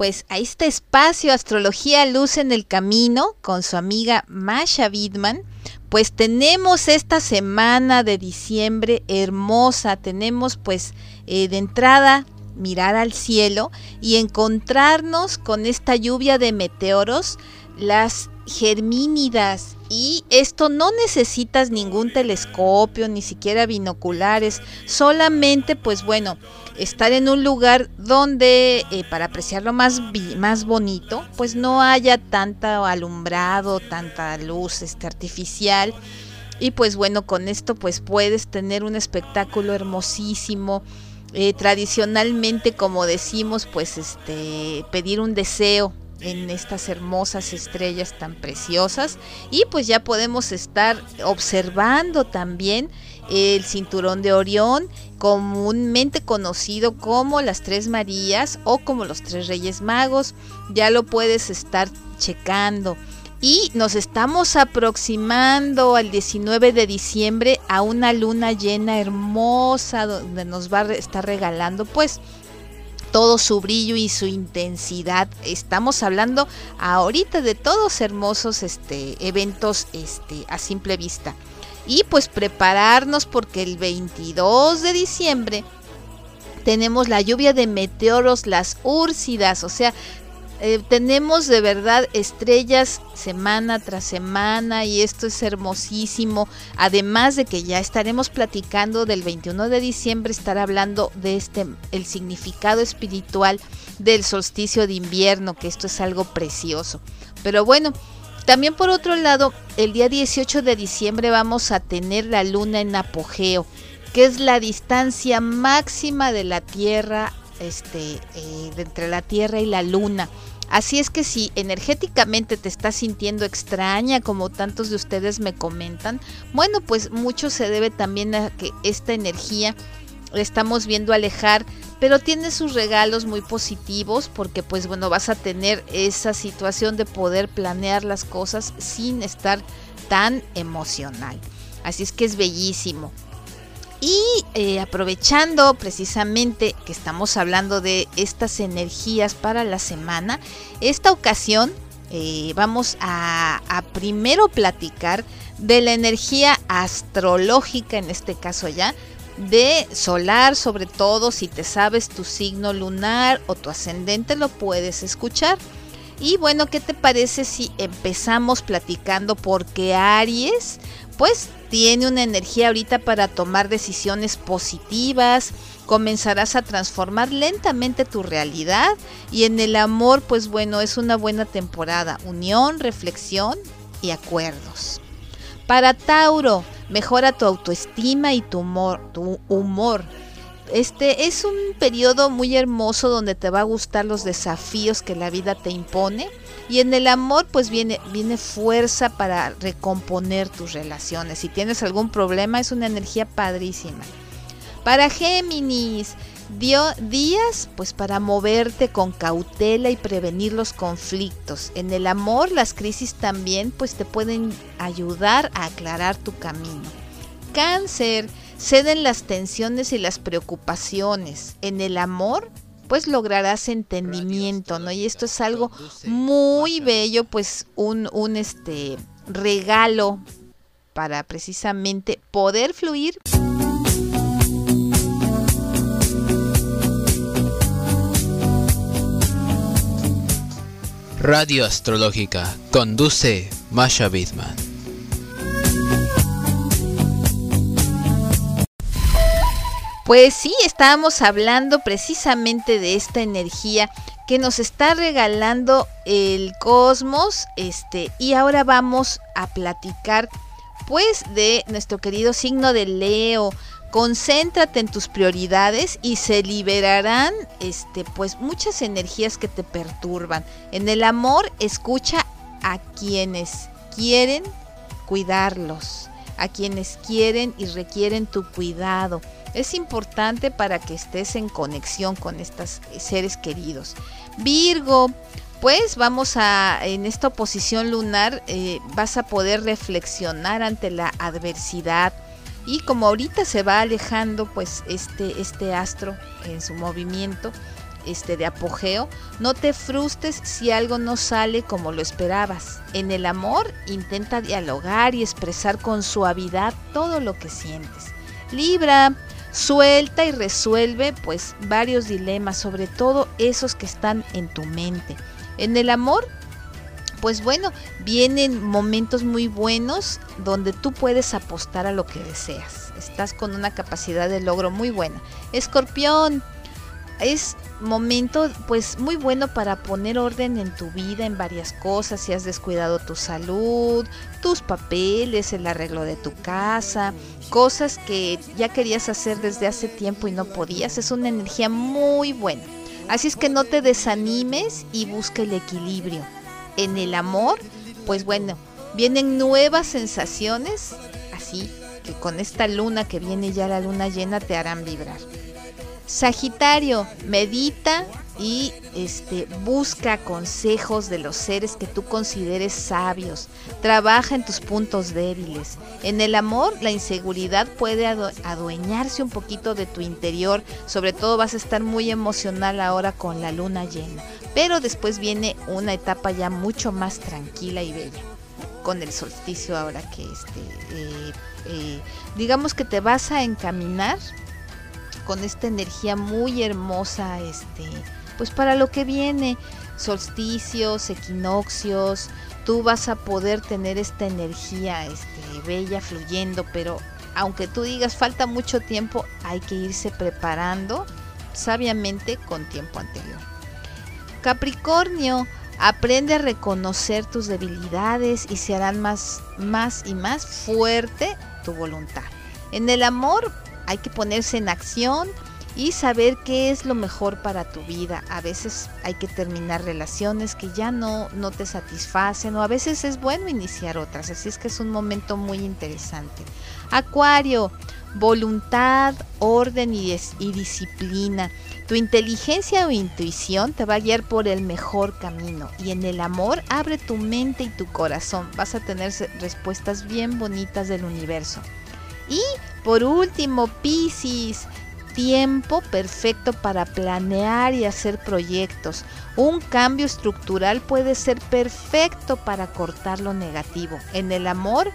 pues a este espacio Astrología Luz en el Camino con su amiga Masha Bidman. Pues tenemos esta semana de diciembre hermosa, tenemos pues eh, de entrada mirar al cielo y encontrarnos con esta lluvia de meteoros, las germínidas y esto no necesitas ningún telescopio, ni siquiera binoculares, solamente pues bueno, estar en un lugar donde eh, para apreciarlo más, más bonito, pues no haya tanta alumbrado, tanta luz este, artificial. Y pues bueno, con esto pues puedes tener un espectáculo hermosísimo. Eh, tradicionalmente, como decimos, pues este pedir un deseo en estas hermosas estrellas tan preciosas y pues ya podemos estar observando también el cinturón de Orión, comúnmente conocido como las Tres Marías o como los Tres Reyes Magos, ya lo puedes estar checando. Y nos estamos aproximando al 19 de diciembre a una luna llena hermosa donde nos va a estar regalando pues todo su brillo y su intensidad. Estamos hablando ahorita de todos hermosos este, eventos este, a simple vista. Y pues prepararnos porque el 22 de diciembre tenemos la lluvia de meteoros, las úrsidas, o sea, eh, tenemos de verdad estrellas semana tras semana y esto es hermosísimo. Además de que ya estaremos platicando del 21 de diciembre, estar hablando de este el significado espiritual del solsticio de invierno, que esto es algo precioso. Pero bueno, también por otro lado, el día 18 de diciembre vamos a tener la luna en apogeo, que es la distancia máxima de la Tierra, este, eh, entre la Tierra y la luna. Así es que si energéticamente te estás sintiendo extraña, como tantos de ustedes me comentan, bueno, pues mucho se debe también a que esta energía la estamos viendo alejar, pero tiene sus regalos muy positivos porque pues bueno, vas a tener esa situación de poder planear las cosas sin estar tan emocional. Así es que es bellísimo. Y eh, aprovechando precisamente que estamos hablando de estas energías para la semana, esta ocasión eh, vamos a, a, primero platicar de la energía astrológica, en este caso ya, de solar, sobre todo si te sabes tu signo lunar o tu ascendente, lo puedes escuchar. Y bueno, ¿qué te parece si empezamos platicando porque Aries, pues tiene una energía ahorita para tomar decisiones positivas, comenzarás a transformar lentamente tu realidad y en el amor, pues bueno, es una buena temporada, unión, reflexión y acuerdos. Para Tauro, mejora tu autoestima y tu humor, tu humor. Este es un periodo muy hermoso donde te va a gustar los desafíos que la vida te impone y en el amor pues viene, viene fuerza para recomponer tus relaciones. Si tienes algún problema es una energía padrísima. Para Géminis, dio días pues para moverte con cautela y prevenir los conflictos. En el amor las crisis también pues te pueden ayudar a aclarar tu camino. Cáncer, ceden las tensiones y las preocupaciones. En el amor pues lograrás entendimiento, ¿no? Y esto es algo muy bello, pues un, un este regalo para precisamente poder fluir. Radio Astrológica conduce Masha Bidman. Pues sí, estábamos hablando precisamente de esta energía que nos está regalando el cosmos, este, y ahora vamos a platicar pues de nuestro querido signo de Leo, Concéntrate en tus prioridades y se liberarán este pues muchas energías que te perturban. En el amor escucha a quienes quieren cuidarlos, a quienes quieren y requieren tu cuidado. Es importante para que estés en conexión con estos seres queridos. Virgo, pues vamos a, en esta oposición lunar, eh, vas a poder reflexionar ante la adversidad y como ahorita se va alejando pues este, este astro en su movimiento este de apogeo, no te frustres si algo no sale como lo esperabas. En el amor intenta dialogar y expresar con suavidad todo lo que sientes. Libra, suelta y resuelve pues varios dilemas, sobre todo esos que están en tu mente. En el amor pues bueno, vienen momentos muy buenos donde tú puedes apostar a lo que deseas. Estás con una capacidad de logro muy buena. Escorpión, es momento pues muy bueno para poner orden en tu vida en varias cosas, si has descuidado tu salud, tus papeles, el arreglo de tu casa, cosas que ya querías hacer desde hace tiempo y no podías, es una energía muy buena. Así es que no te desanimes y busca el equilibrio en el amor, pues bueno, vienen nuevas sensaciones, así que con esta luna que viene ya la luna llena te harán vibrar. Sagitario, medita y este, busca consejos de los seres que tú consideres sabios. Trabaja en tus puntos débiles. En el amor, la inseguridad puede adueñarse un poquito de tu interior. Sobre todo vas a estar muy emocional ahora con la luna llena. Pero después viene una etapa ya mucho más tranquila y bella con el solsticio ahora que este eh, eh, digamos que te vas a encaminar con esta energía muy hermosa este pues para lo que viene solsticios equinoccios tú vas a poder tener esta energía este bella fluyendo pero aunque tú digas falta mucho tiempo hay que irse preparando sabiamente con tiempo anterior Capricornio, aprende a reconocer tus debilidades y se harán más, más y más fuerte tu voluntad. En el amor hay que ponerse en acción y saber qué es lo mejor para tu vida. A veces hay que terminar relaciones que ya no, no te satisfacen o a veces es bueno iniciar otras. Así es que es un momento muy interesante. Acuario, voluntad, orden y, y disciplina. Tu inteligencia o intuición te va a guiar por el mejor camino y en el amor abre tu mente y tu corazón. Vas a tener respuestas bien bonitas del universo. Y por último, Piscis, tiempo perfecto para planear y hacer proyectos. Un cambio estructural puede ser perfecto para cortar lo negativo. En el amor,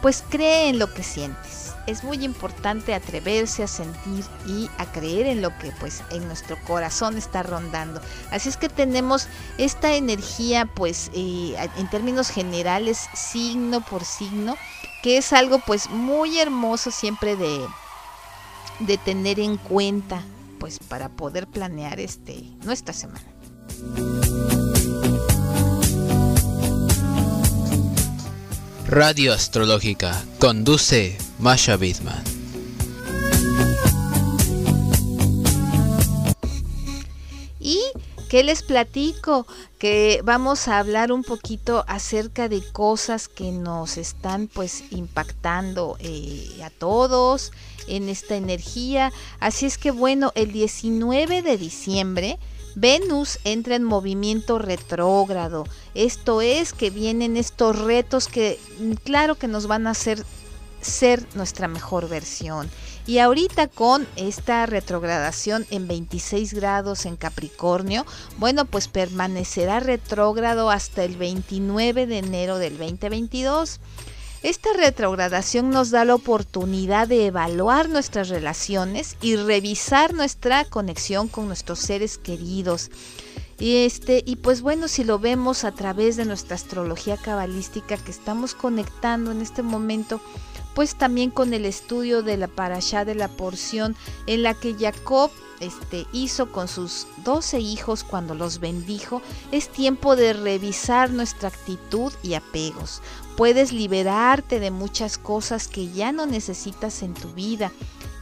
pues cree en lo que sientes es muy importante atreverse a sentir y a creer en lo que pues en nuestro corazón está rondando. Así es que tenemos esta energía pues eh, en términos generales signo por signo que es algo pues muy hermoso siempre de, de tener en cuenta pues para poder planear este nuestra semana. Radio Astrológica conduce Masha Bidman. ¿Qué les platico? Que vamos a hablar un poquito acerca de cosas que nos están pues impactando eh, a todos en esta energía. Así es que bueno, el 19 de diciembre Venus entra en movimiento retrógrado. Esto es que vienen estos retos que claro que nos van a hacer ser nuestra mejor versión. Y ahorita con esta retrogradación en 26 grados en Capricornio, bueno, pues permanecerá retrógrado hasta el 29 de enero del 2022. Esta retrogradación nos da la oportunidad de evaluar nuestras relaciones y revisar nuestra conexión con nuestros seres queridos. Y este, y pues bueno, si lo vemos a través de nuestra astrología cabalística que estamos conectando en este momento, pues también con el estudio de la parashá de la porción en la que Jacob este, hizo con sus doce hijos cuando los bendijo, es tiempo de revisar nuestra actitud y apegos. Puedes liberarte de muchas cosas que ya no necesitas en tu vida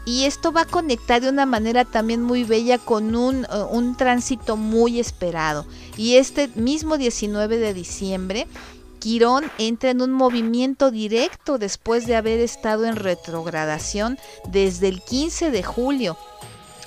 y esto va a conectar de una manera también muy bella con un, eh, un tránsito muy esperado. Y este mismo 19 de diciembre, Quirón entra en un movimiento directo después de haber estado en retrogradación desde el 15 de julio.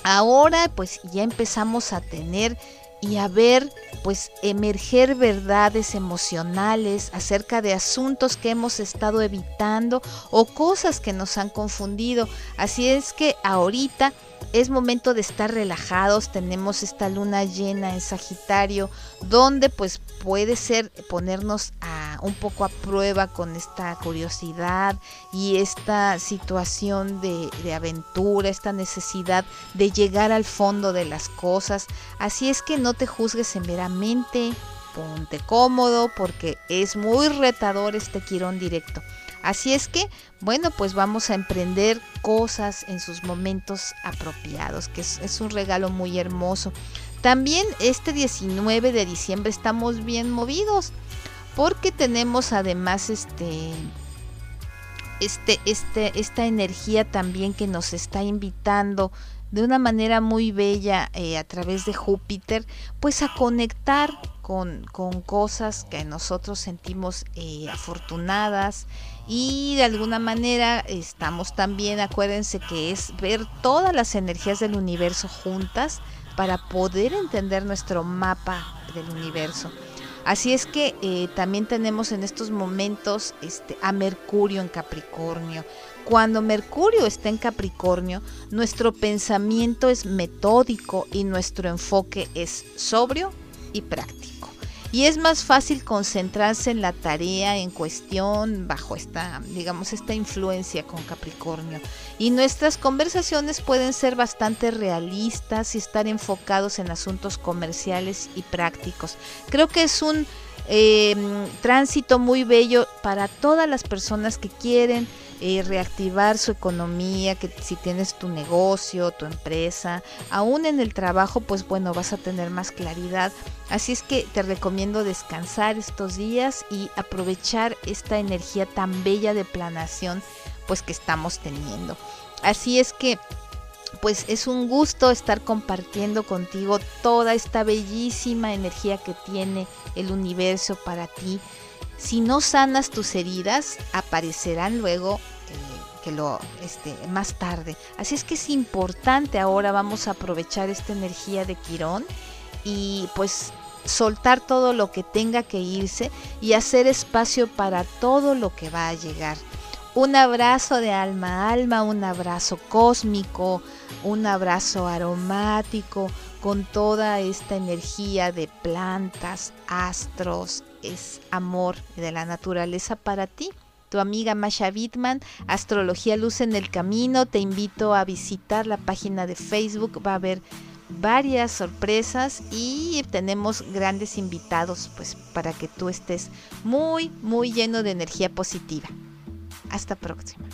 Ahora pues ya empezamos a tener y a ver pues emerger verdades emocionales acerca de asuntos que hemos estado evitando o cosas que nos han confundido. Así es que ahorita es momento de estar relajados, tenemos esta luna llena en Sagitario, donde pues puede ser ponernos a, un poco a prueba con esta curiosidad y esta situación de, aventura, esta necesidad de llegar al fondo de las cosas. Así es que no te juzgues severamente, ponte cómodo porque es muy retador este quirón directo. Así es que, bueno, pues vamos a emprender cosas en sus momentos apropiados, que es, un regalo muy hermoso. También este 19 de diciembre estamos bien movidos porque tenemos además este este, este, esta energía también que nos está invitando de una manera muy bella eh, a través de Júpiter, pues a conectar con, cosas que nosotros sentimos eh, afortunadas y de alguna manera estamos también, acuérdense que es ver todas las energías del universo juntas para poder entender nuestro mapa del universo. Así es que eh, también tenemos en estos momentos este, a Mercurio en Capricornio. Cuando Mercurio está en Capricornio, nuestro pensamiento es metódico y nuestro enfoque es sobrio y práctico y es más fácil concentrarse en la tarea en cuestión bajo esta, digamos, esta influencia con Capricornio. Y nuestras conversaciones pueden ser bastante realistas y estar enfocados en asuntos comerciales y prácticos. Creo que es un eh, tránsito muy bello para todas las personas que quieren eh, reactivar su economía, que si tienes tu negocio, tu empresa, aún en el trabajo, pues bueno, vas a tener más claridad. Así es que te recomiendo descansar estos días y aprovechar esta energía tan bella de planación pues que estamos teniendo. Así es que pues es un gusto estar compartiendo contigo toda esta bellísima energía que tiene el universo para ti. Si no sanas tus heridas, aparecerán luego que lo este, más tarde. Así es que es importante ahora vamos a aprovechar esta energía de Quirón y pues soltar todo lo que tenga que irse y hacer espacio para todo lo que va a llegar. Un abrazo de alma a alma, un abrazo cósmico, un abrazo aromático con toda esta energía de plantas, astros, es amor de la naturaleza para ti tu amiga Masha Wittman, Astrología Luz en el Camino. Te invito a visitar la página de Facebook, va a haber varias sorpresas y tenemos grandes invitados pues para que tú estés muy muy lleno de energía positiva. Hasta próxima.